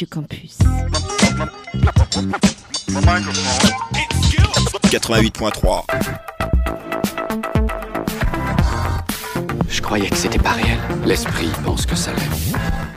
Radio Campus. 88.3 Je croyais que c'était pas réel. L'esprit pense que ça l'est.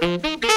Thank you.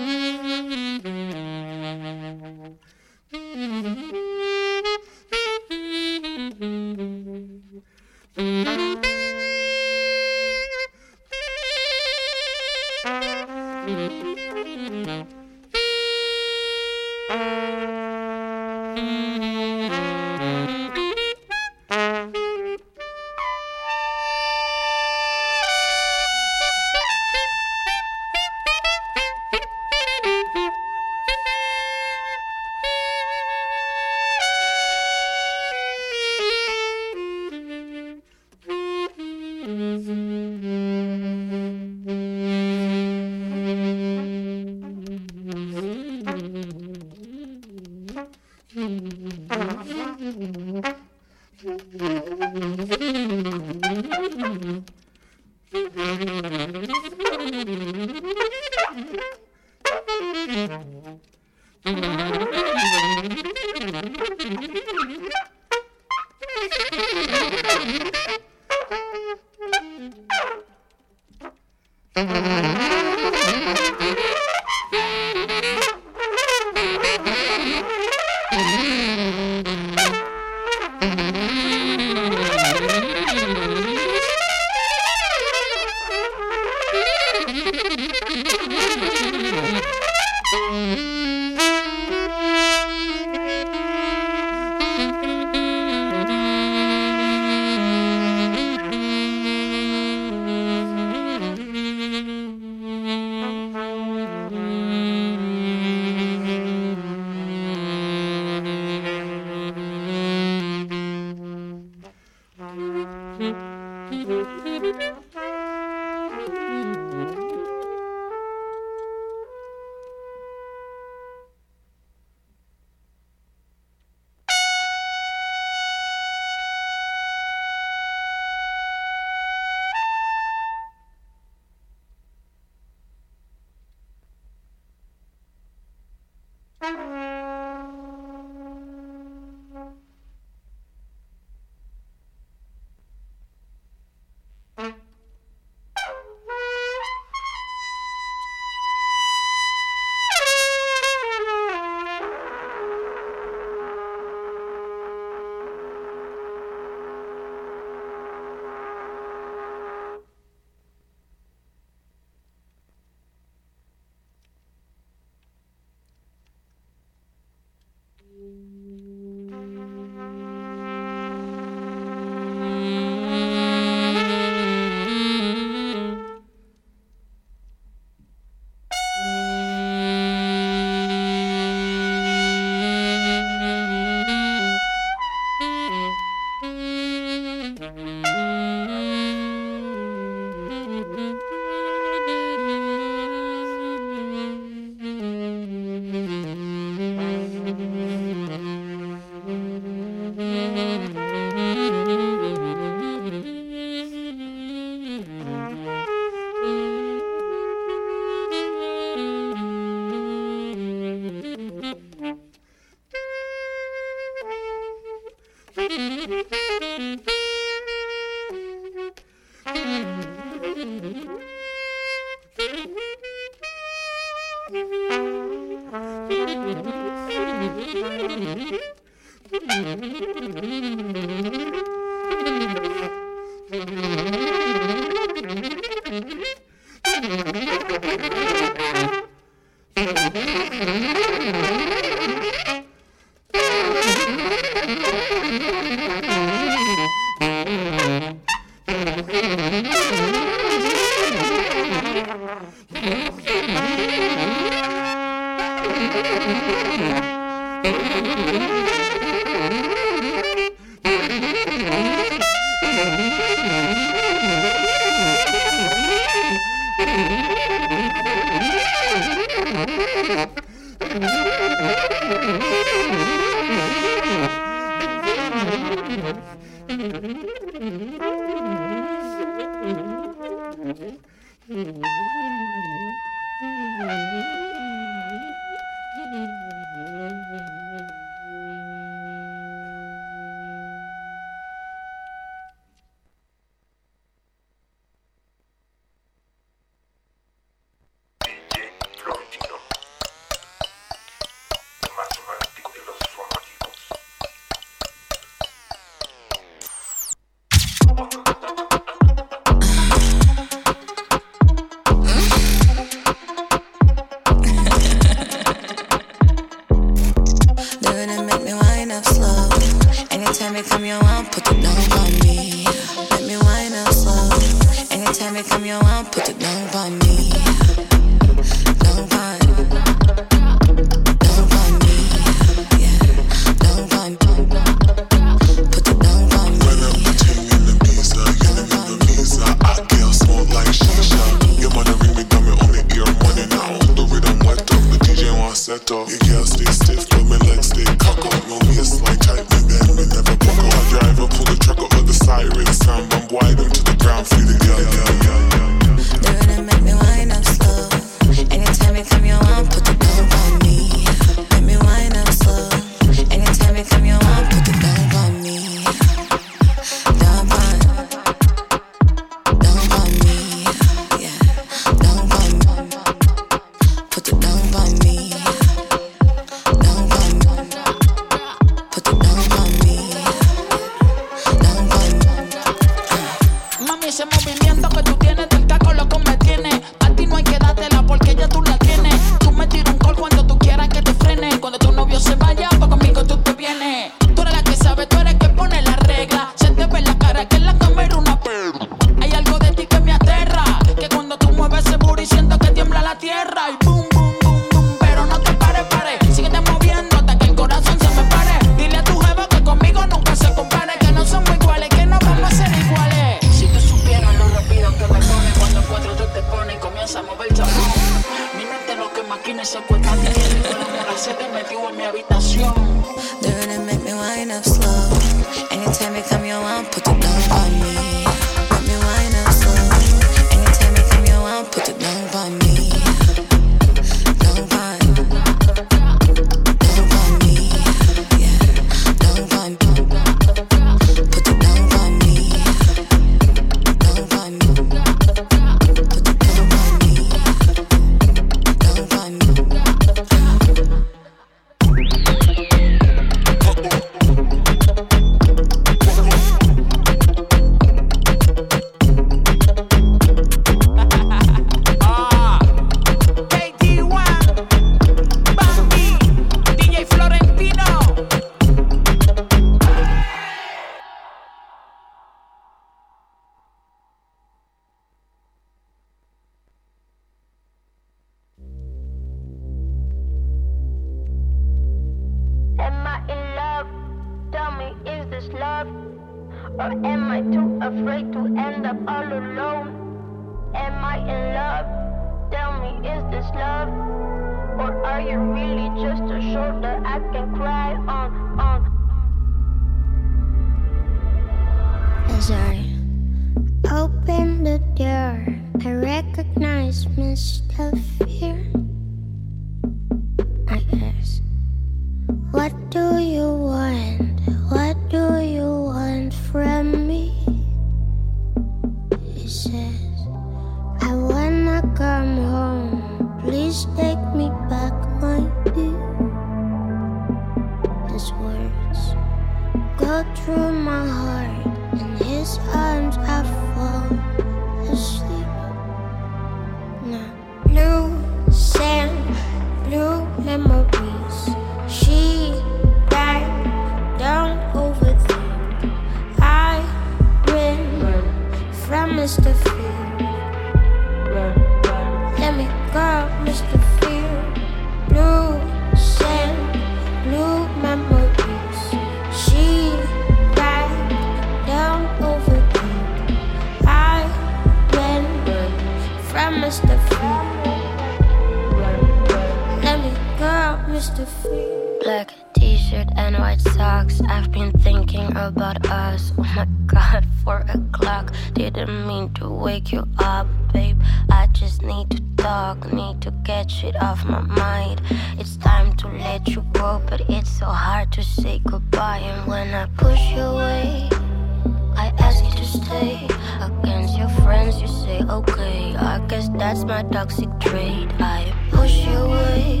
I guess that's my toxic trait. I push you away.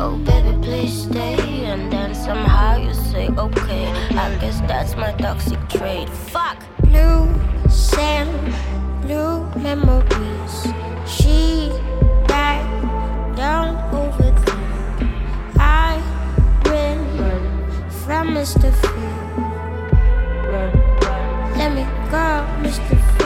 Oh, baby, please stay. And then somehow you say, okay. I guess that's my toxic trait. Fuck! Blue sand, blue memories. She died down over there. I ran from Mr. Field. Let me go, Mr. Field.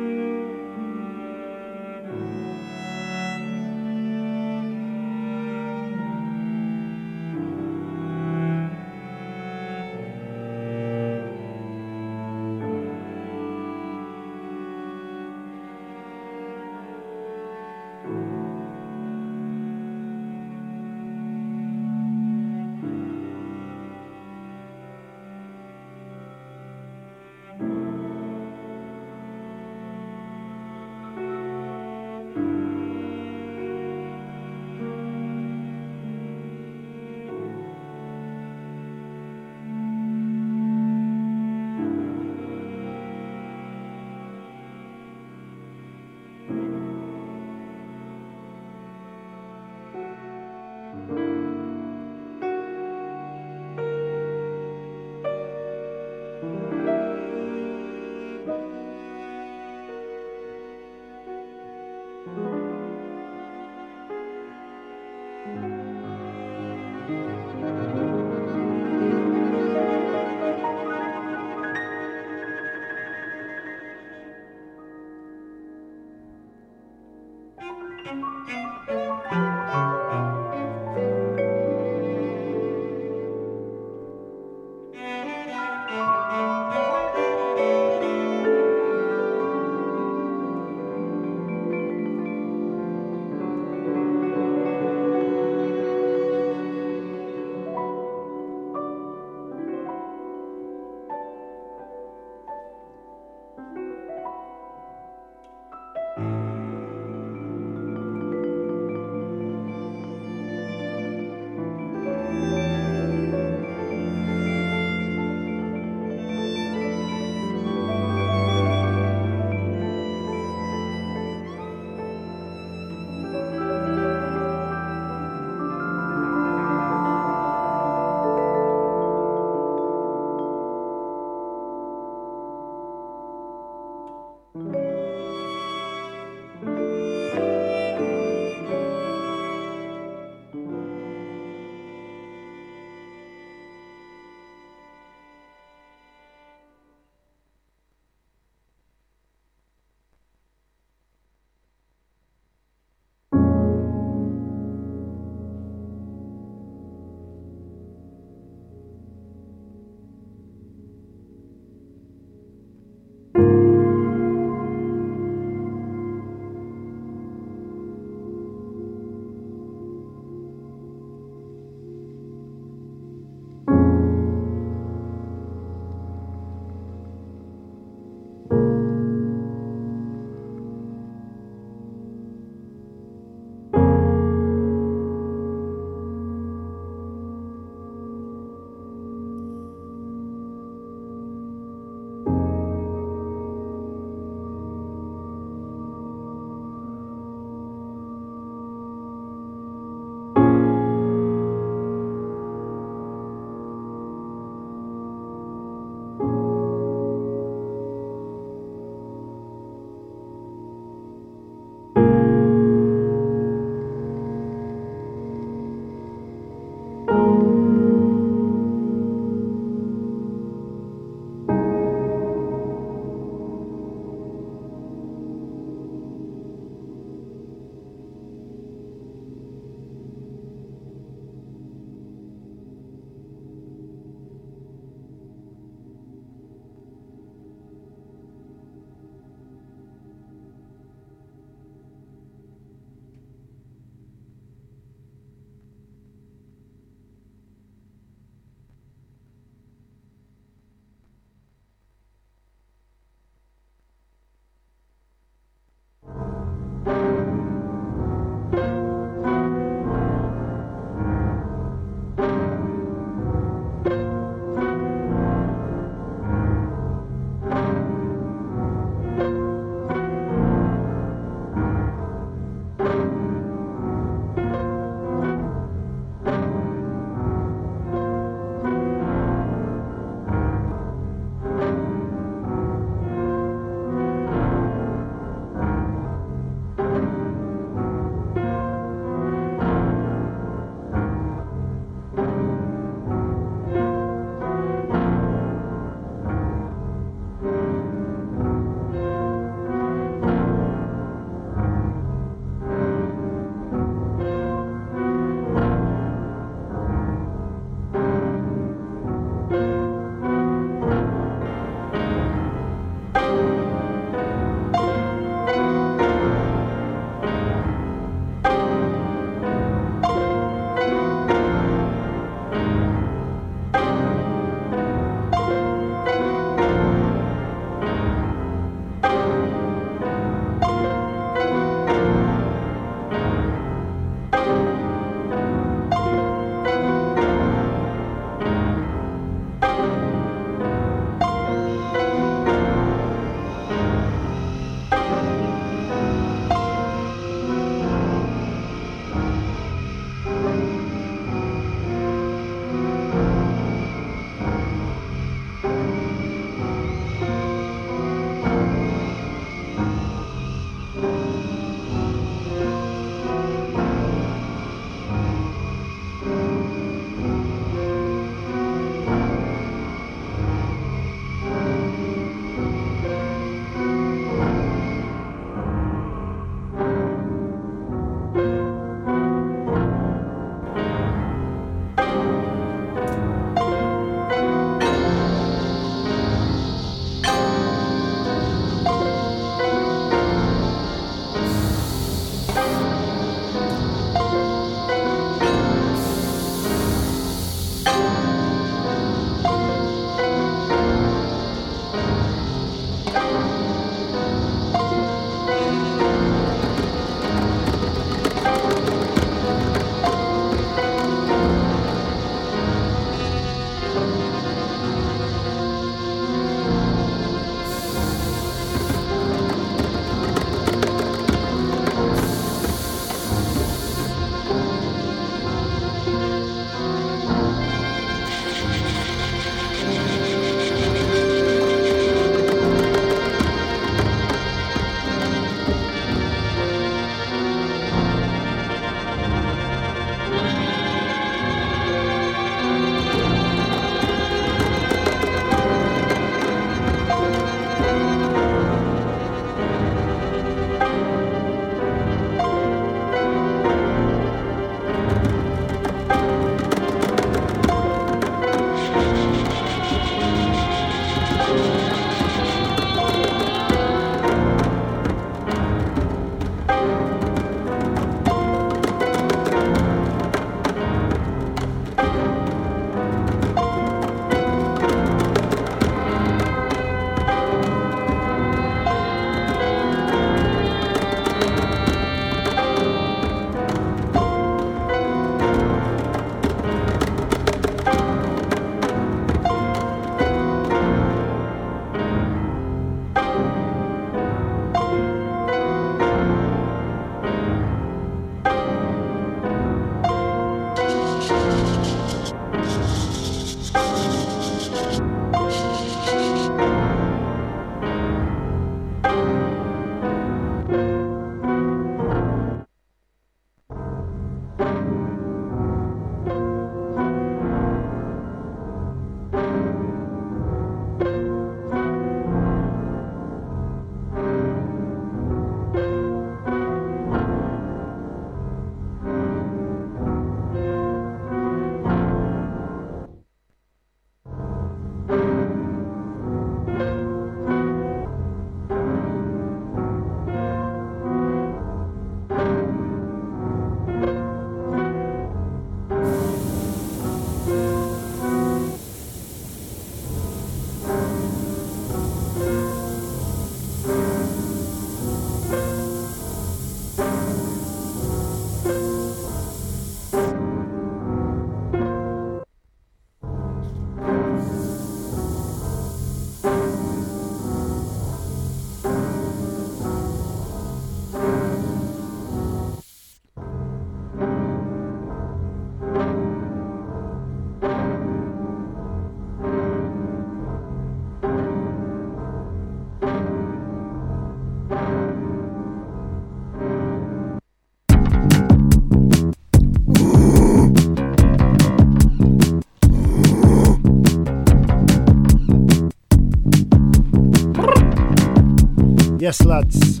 Yes, lads.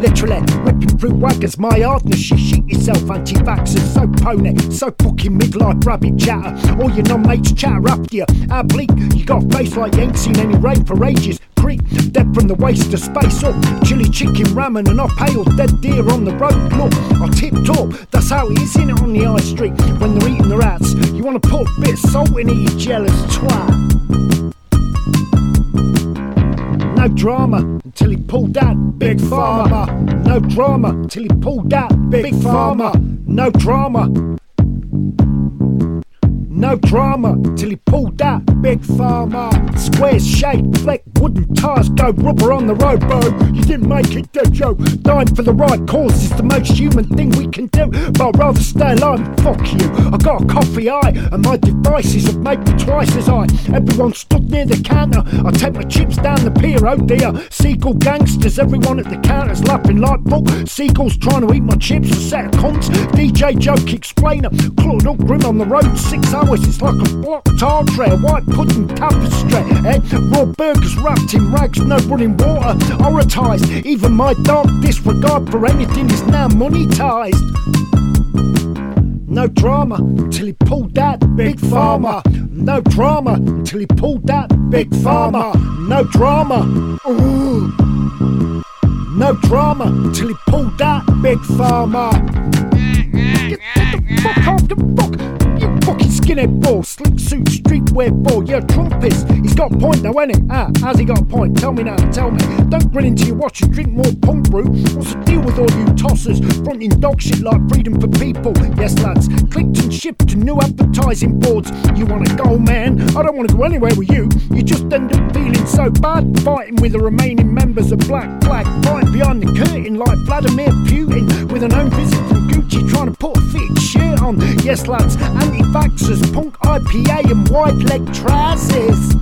Literally whipping through wagons, my hardness. You shit yourself, anti vaxxers. So pony, so fucking midlife rabbit chatter. All your non mates chatter after you. How bleak, you got a face like you ain't seen any rain for ages. Creep, dead from the waist to space up. Chili chicken ramen and I pale dead deer on the road. Look, I tipped up. That's how it is in it on the high street when they're eating the rats. You wanna put a bit of salt in it, you jealous twat. No drama until he pulled that big farmer. No drama until he pulled that big farmer. No drama. No drama till he pulled that big farmer. Square shape, fleck wooden tires, go rubber on the road, bro. You didn't make it, did you? Dying for the right cause is the most human thing we can do. But I'd rather stay alive fuck you. I got a coffee eye, and my devices have made me twice as high. Everyone stood near the counter. I take my chips down the pier, oh dear. Seagull gangsters, everyone at the counter's laughing like fuck. Seagulls trying to eat my chips, a set of cunts. DJ joke explainer, clawed up grim on the road, six hours. It's like a blocked a white pudding tapestry. Eh? Raw burgers wrapped in rags, no running water. Horrorized, even my dark disregard for anything is now monetized. No drama till he pulled that big farmer. No drama till he pulled that big farmer. No drama. Ooh. No drama till he pulled that big farmer. Get, get the fuck off the fuck. You fucking skinhead ball, slick suit, streetwear ball. You're a trumpist. He's got a point though, ain't he? Ah, has he got a point? Tell me now, tell me. Don't grin into your watch and drink more punk brew. What's the deal with all you tossers fronting dog shit like freedom for people? Yes, lads, clicked and shipped to new advertising boards. You wanna go, man? I don't wanna go anywhere with you. You just end up feeling so bad, fighting with the remaining members of Black Flag, right behind the curtain like Vladimir Putin with an own visit from Gucci trying to put a fitted shirt on. Yes, lads, anti-vaxxers, punk IPA and wide leg trousers.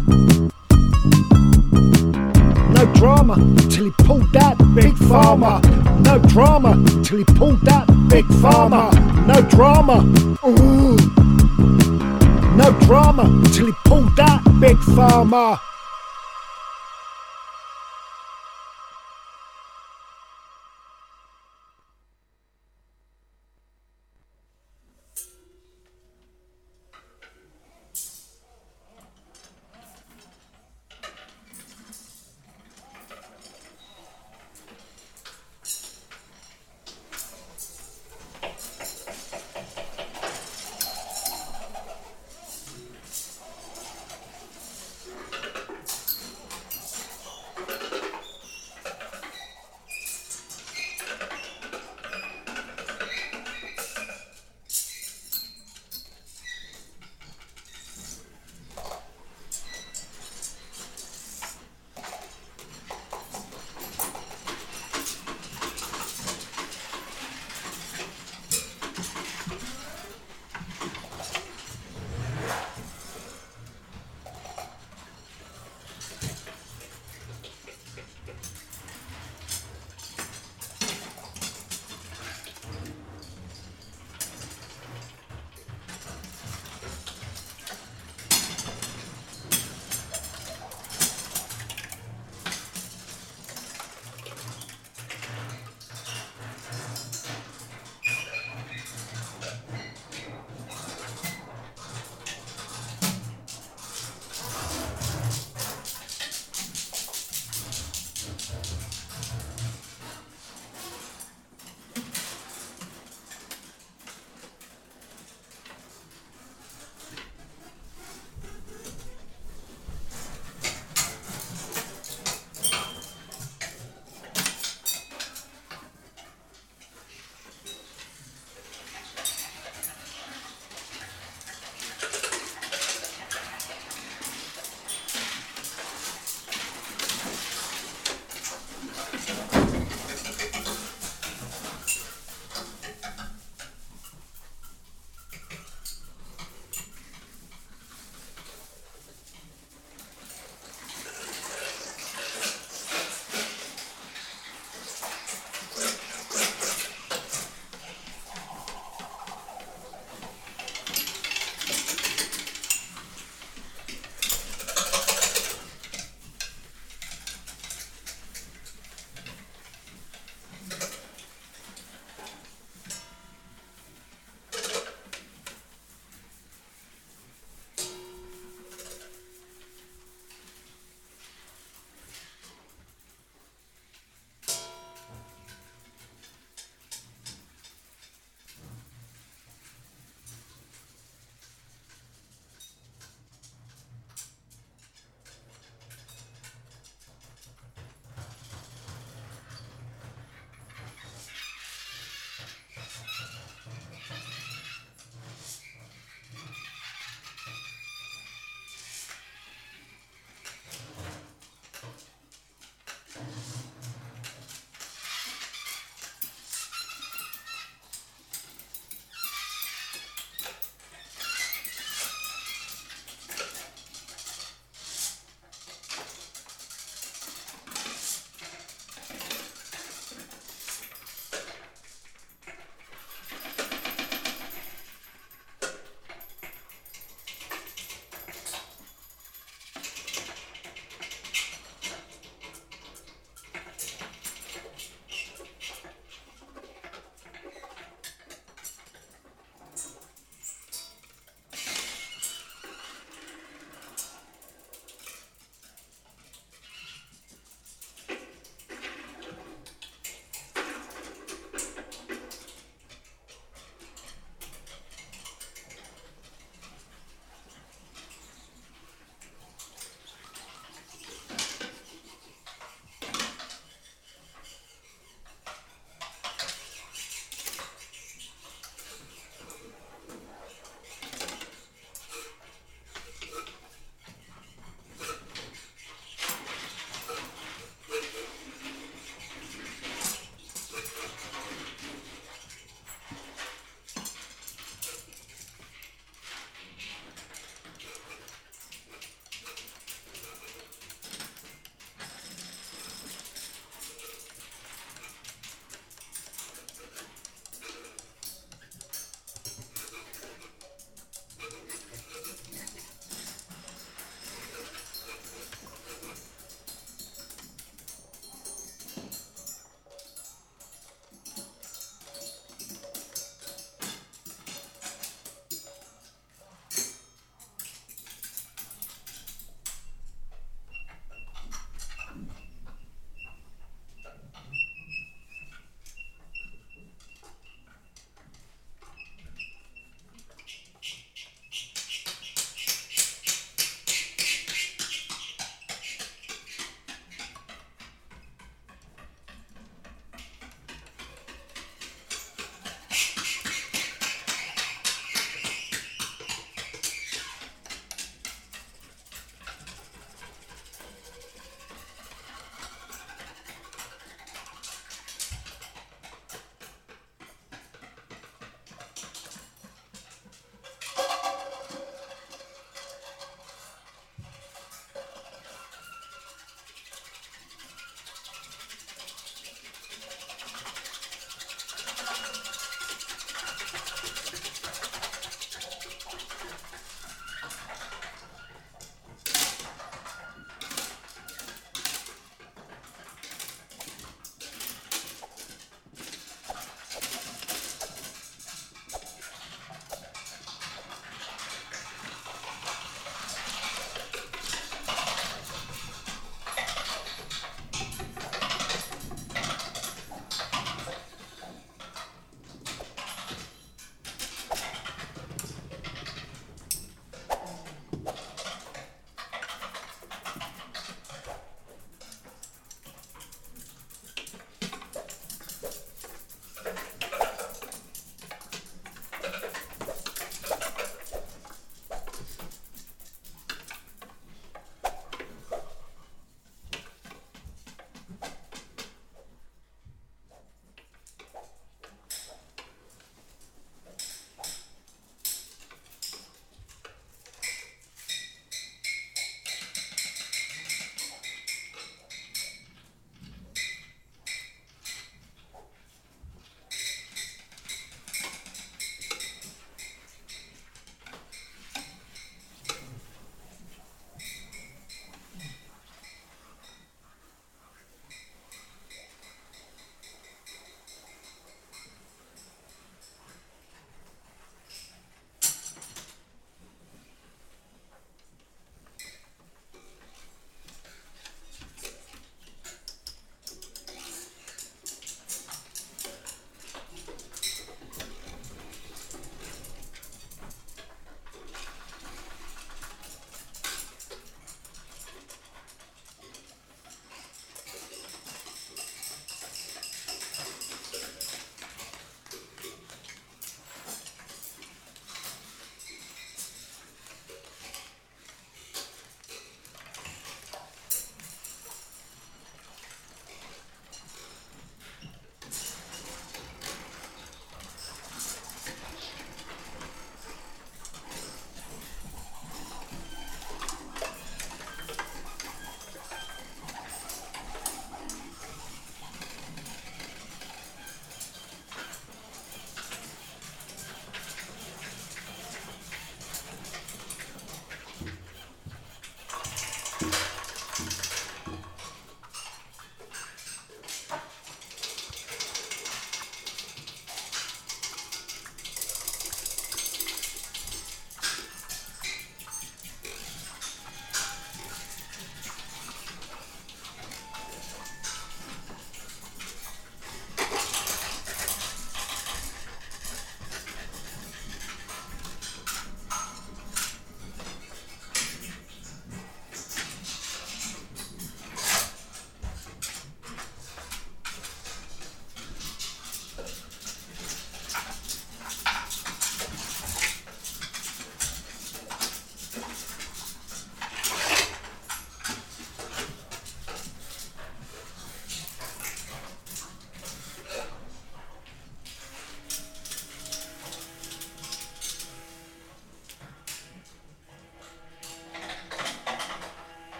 No drama till he pulled that big farmer. No drama till he pulled that big farmer. No drama. Ooh. No drama till he pulled that big farmer.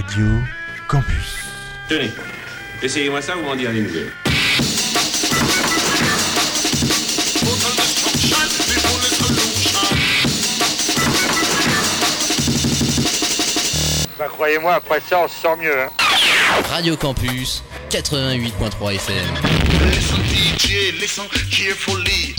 Radio Campus. Tenez, essayez-moi ça, vous m'en direz des nouvelles. Bah croyez-moi, après ça, on se sent mieux. Hein. Radio Campus 88.3 FM. Listen, DJ, listen carefully.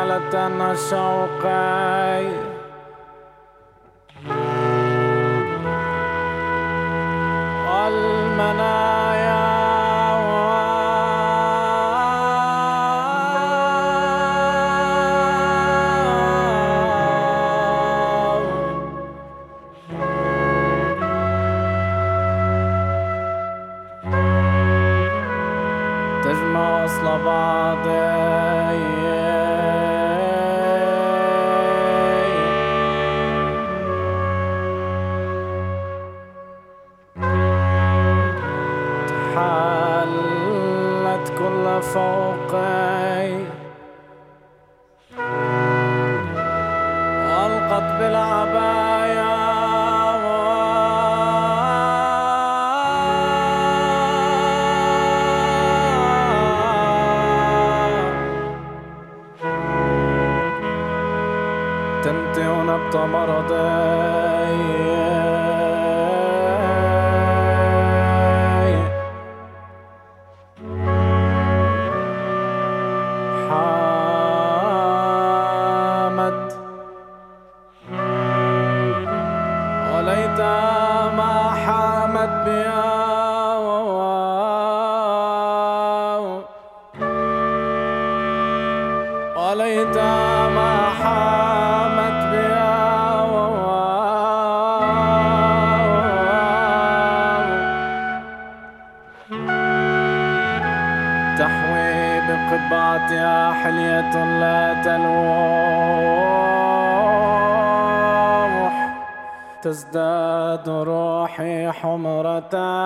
حملة شوقي حمرة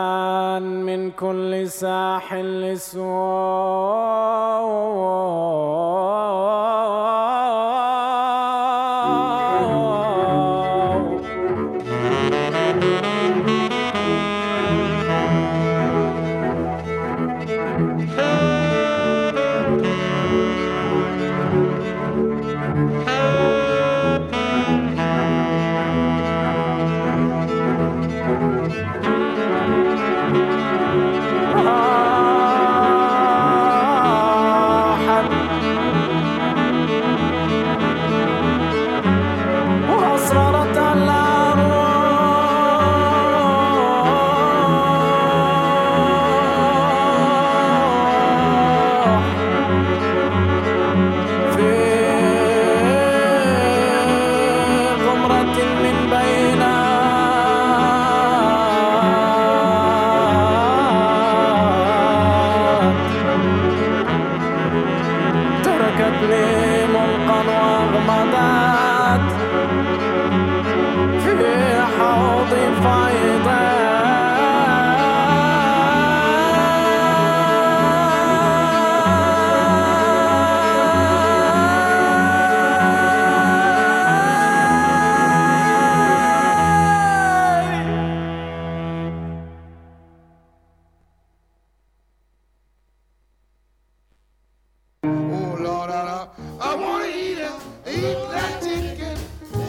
I, wanna eat it, eat that chicken,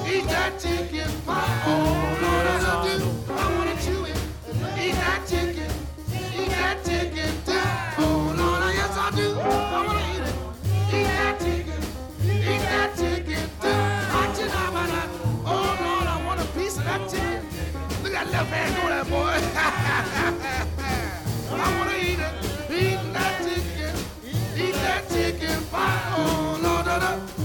eat that chicken pie. Oh Lord, I do. I wanna chew it, eat that chicken, eat that chicken too. Oh Lord, I- yes I do. I wanna eat it, eat that chicken, eat that chicken you that? Oh Lord, I want a piece of that chicken. Look at that left hand go there, boy. I wanna eat it, eat that chicken, eat that chicken pie. Oh Lord,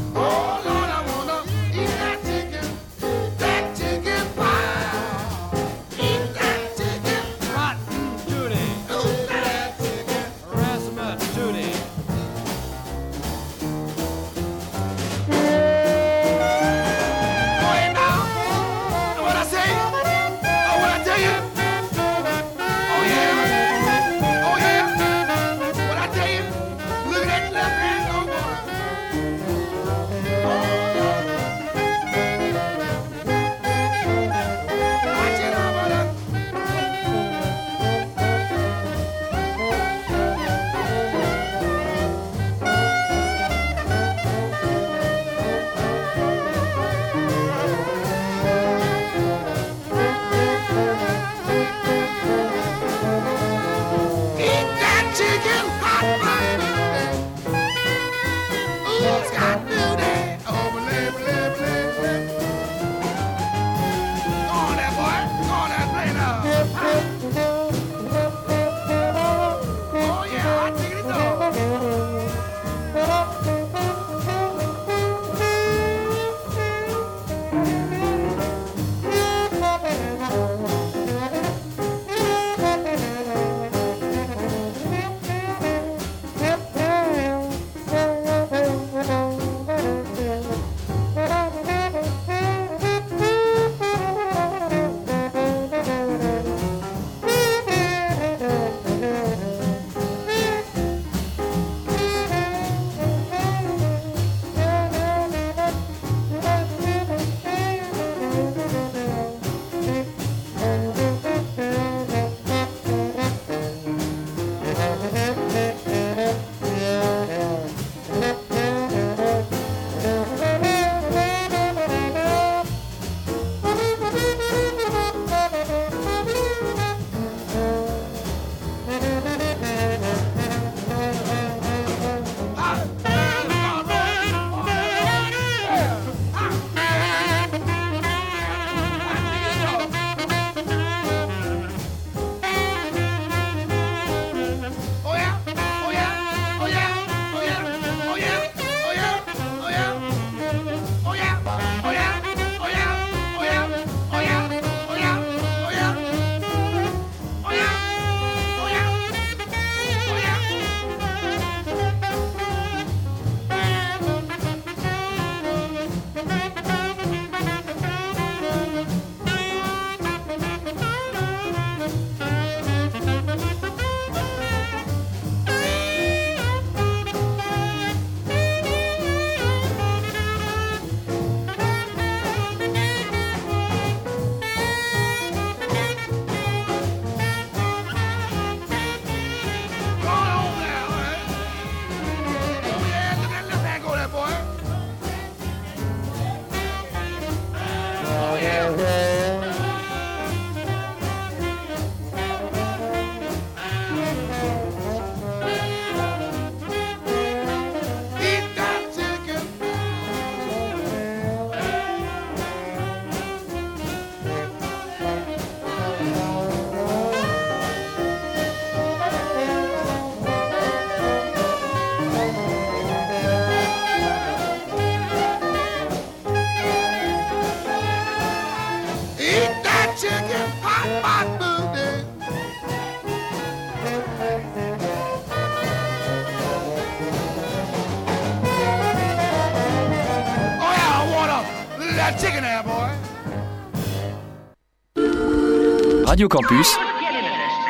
Radio Campus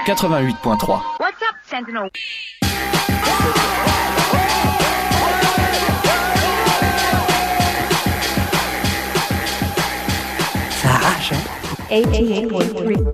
88.3. What's up, Sentinel? Ça arrache, hein 88.3.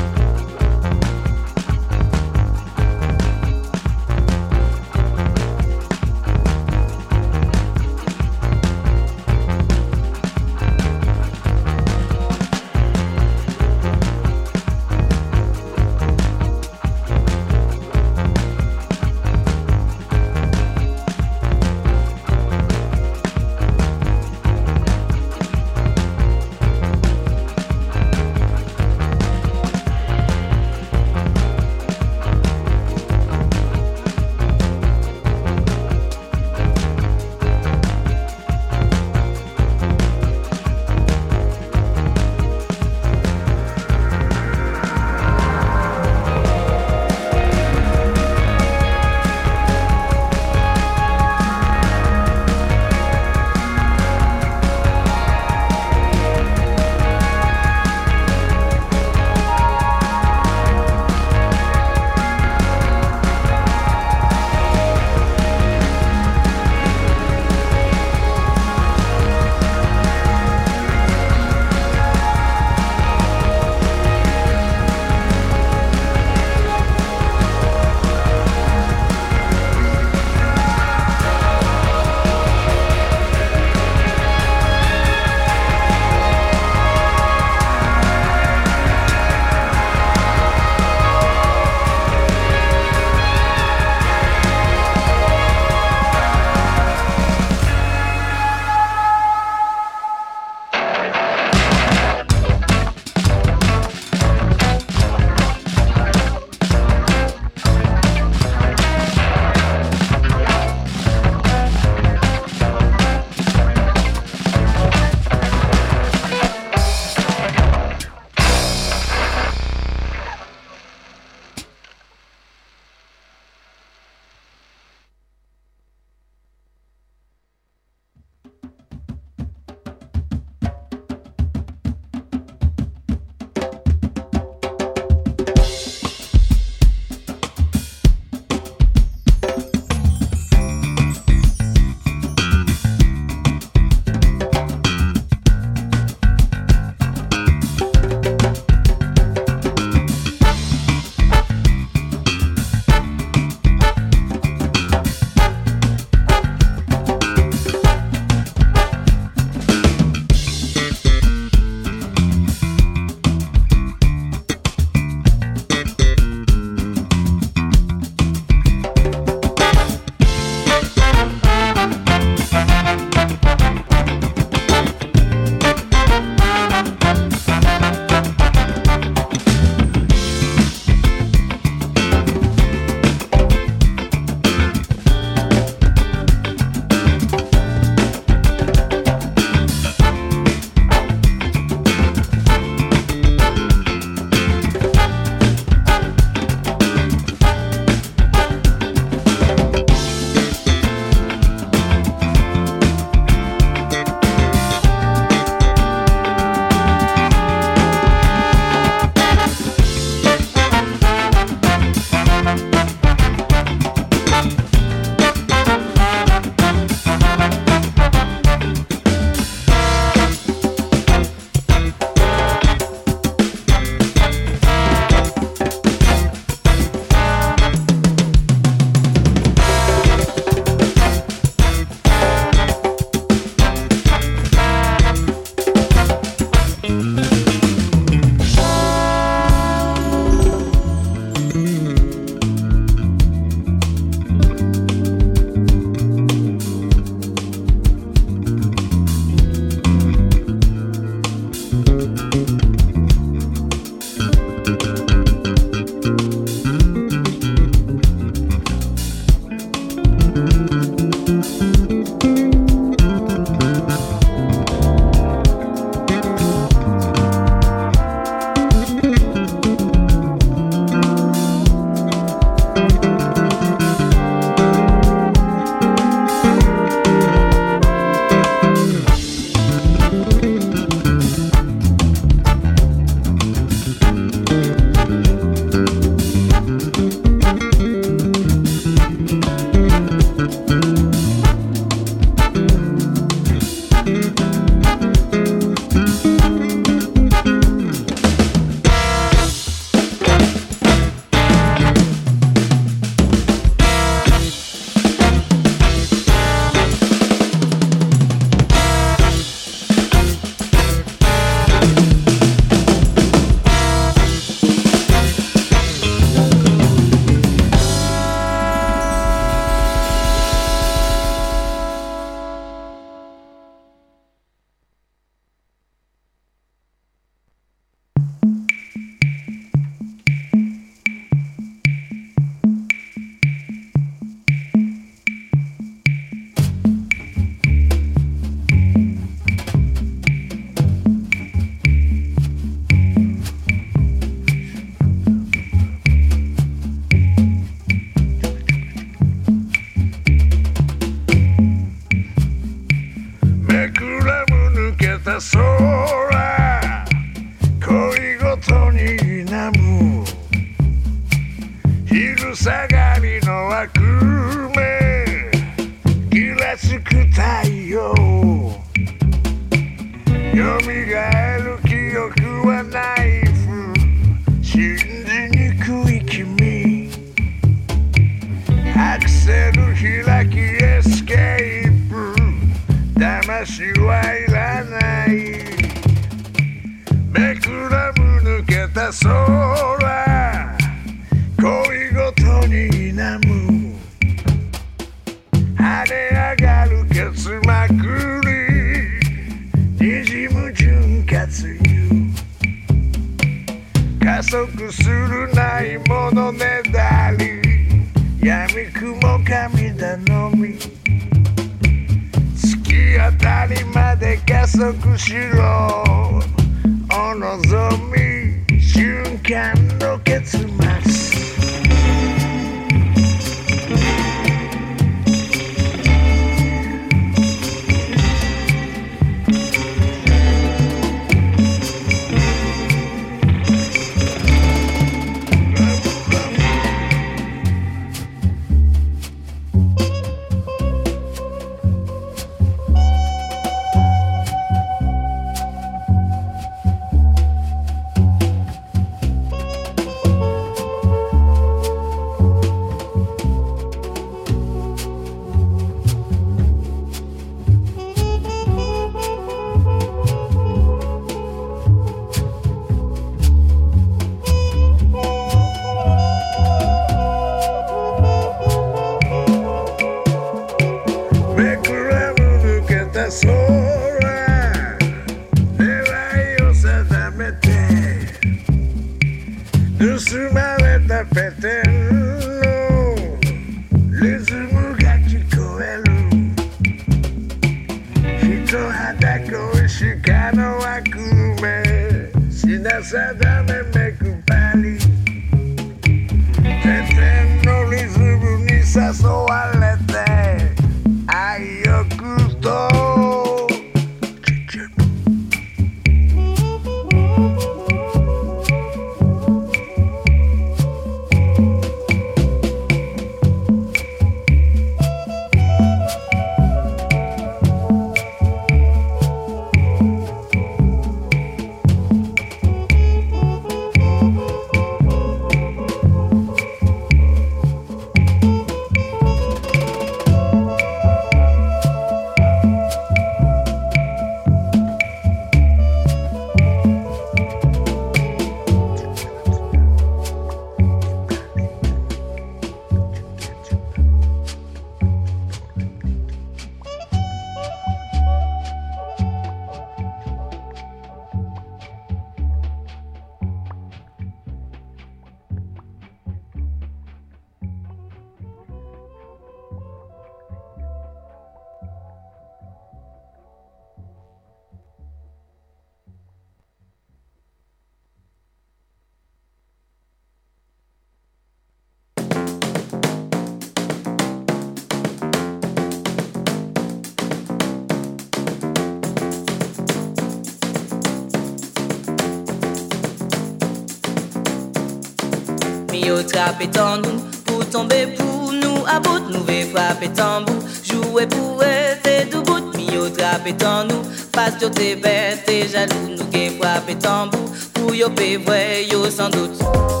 pour tomber pour nous. À bout nous vais frapper tambour jouer pour être deux bouts mi au trapper tambour parce que t'es bête t'es jaloux nous vais frapper tambour pour yo payer yo sans doute.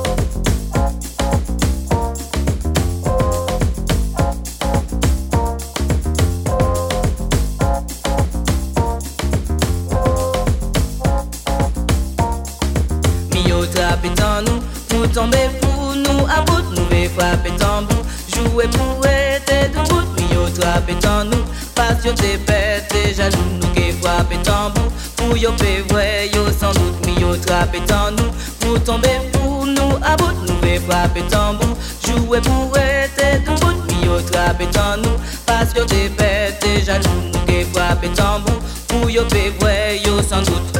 yo pe vwe yo San dout mi yo trape tan nou. Mou tombe pou nou abot Nou ve frape tambou Joue pou ete kou bout Mi yo trape tan nou. Pas yo te pete janou Nou ke frape tambou Pou yo pe vwe yo san dout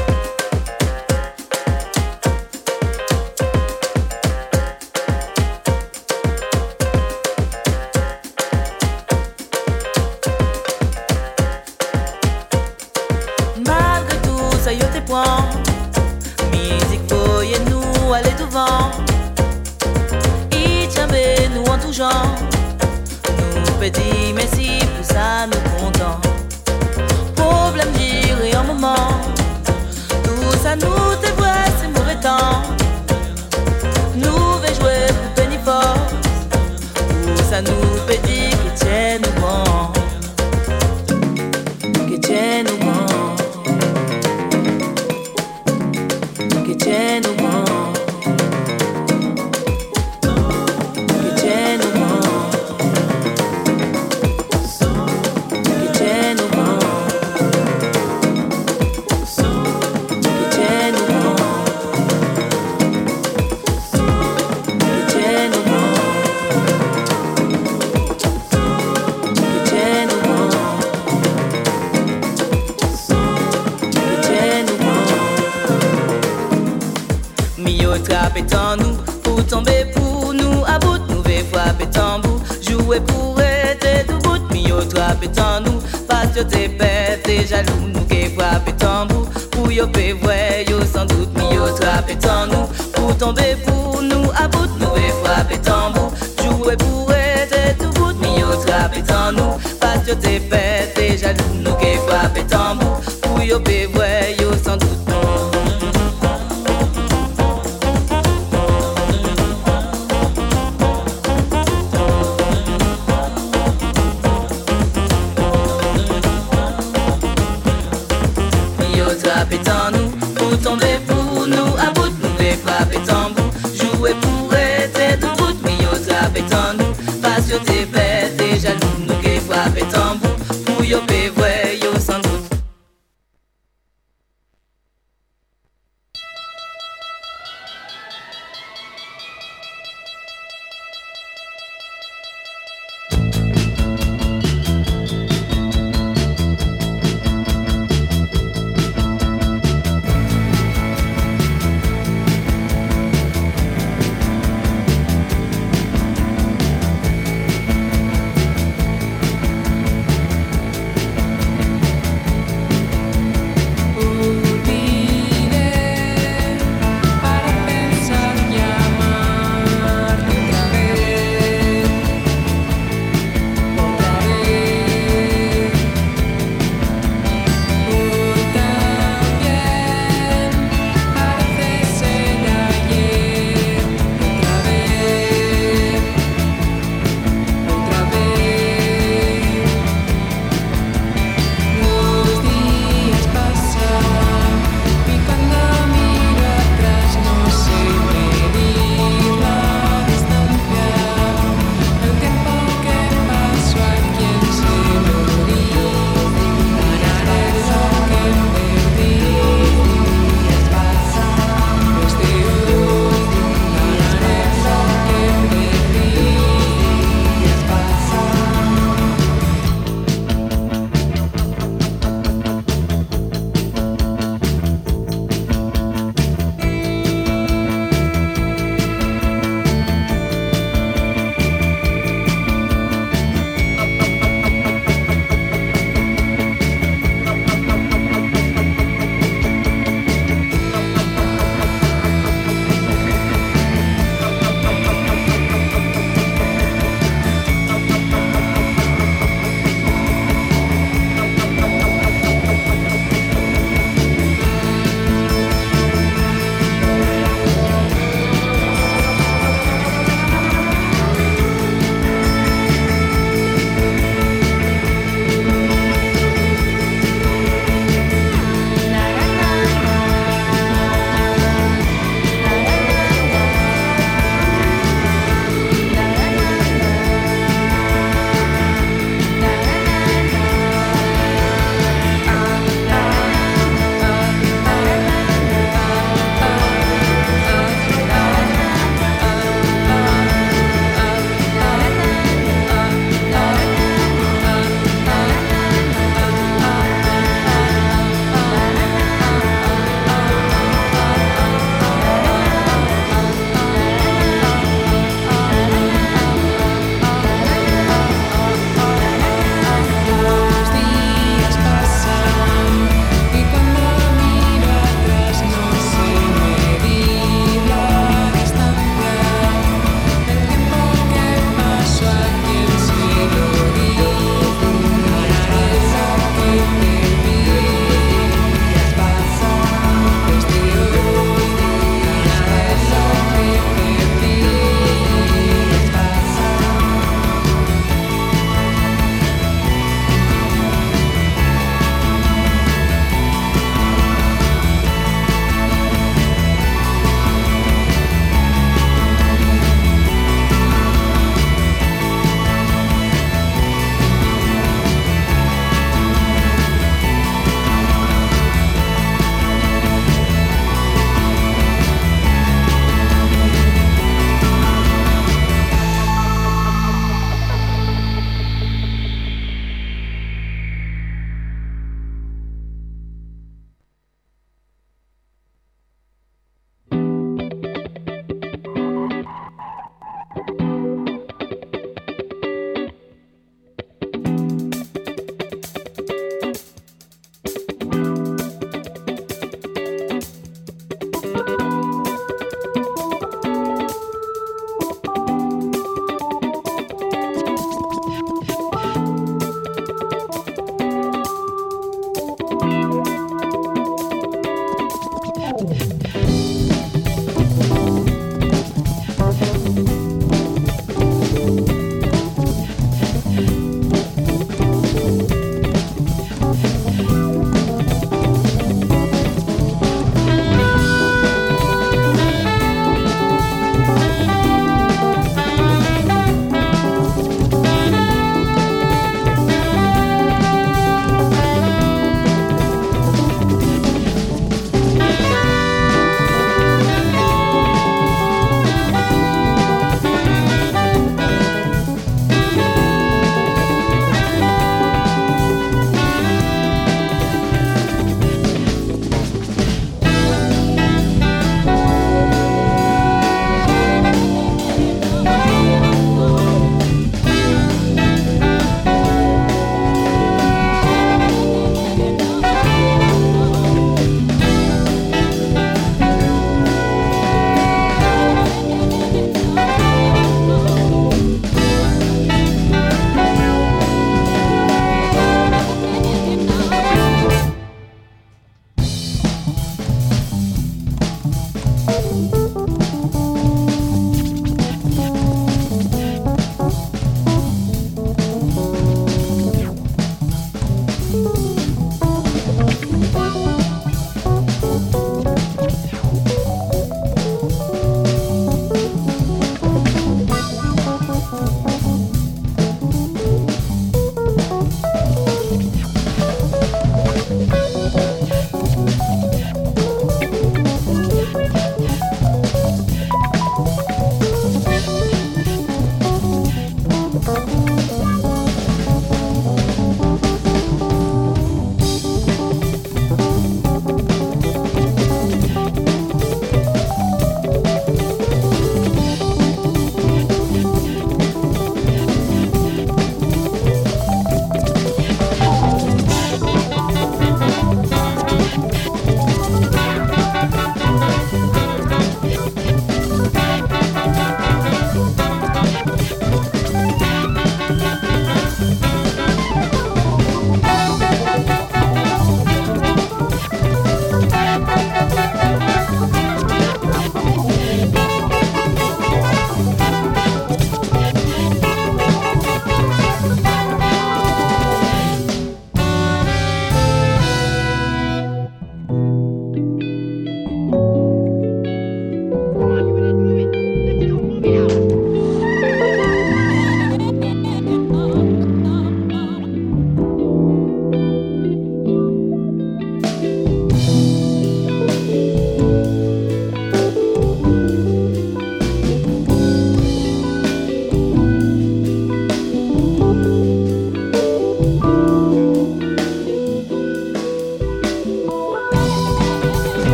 Mè fwape tambou, jouwe pou rete bout mi yo trape tan nou Pat yo te pet, te jalou nou Ke tambou, yo pe Yo san dout mi yo trape tan nou Pou tombe pou nou pou rete, tou bout. Mi yo trape tan nou Pat yo te pet, te jalou nou Ke fwape tambou, yo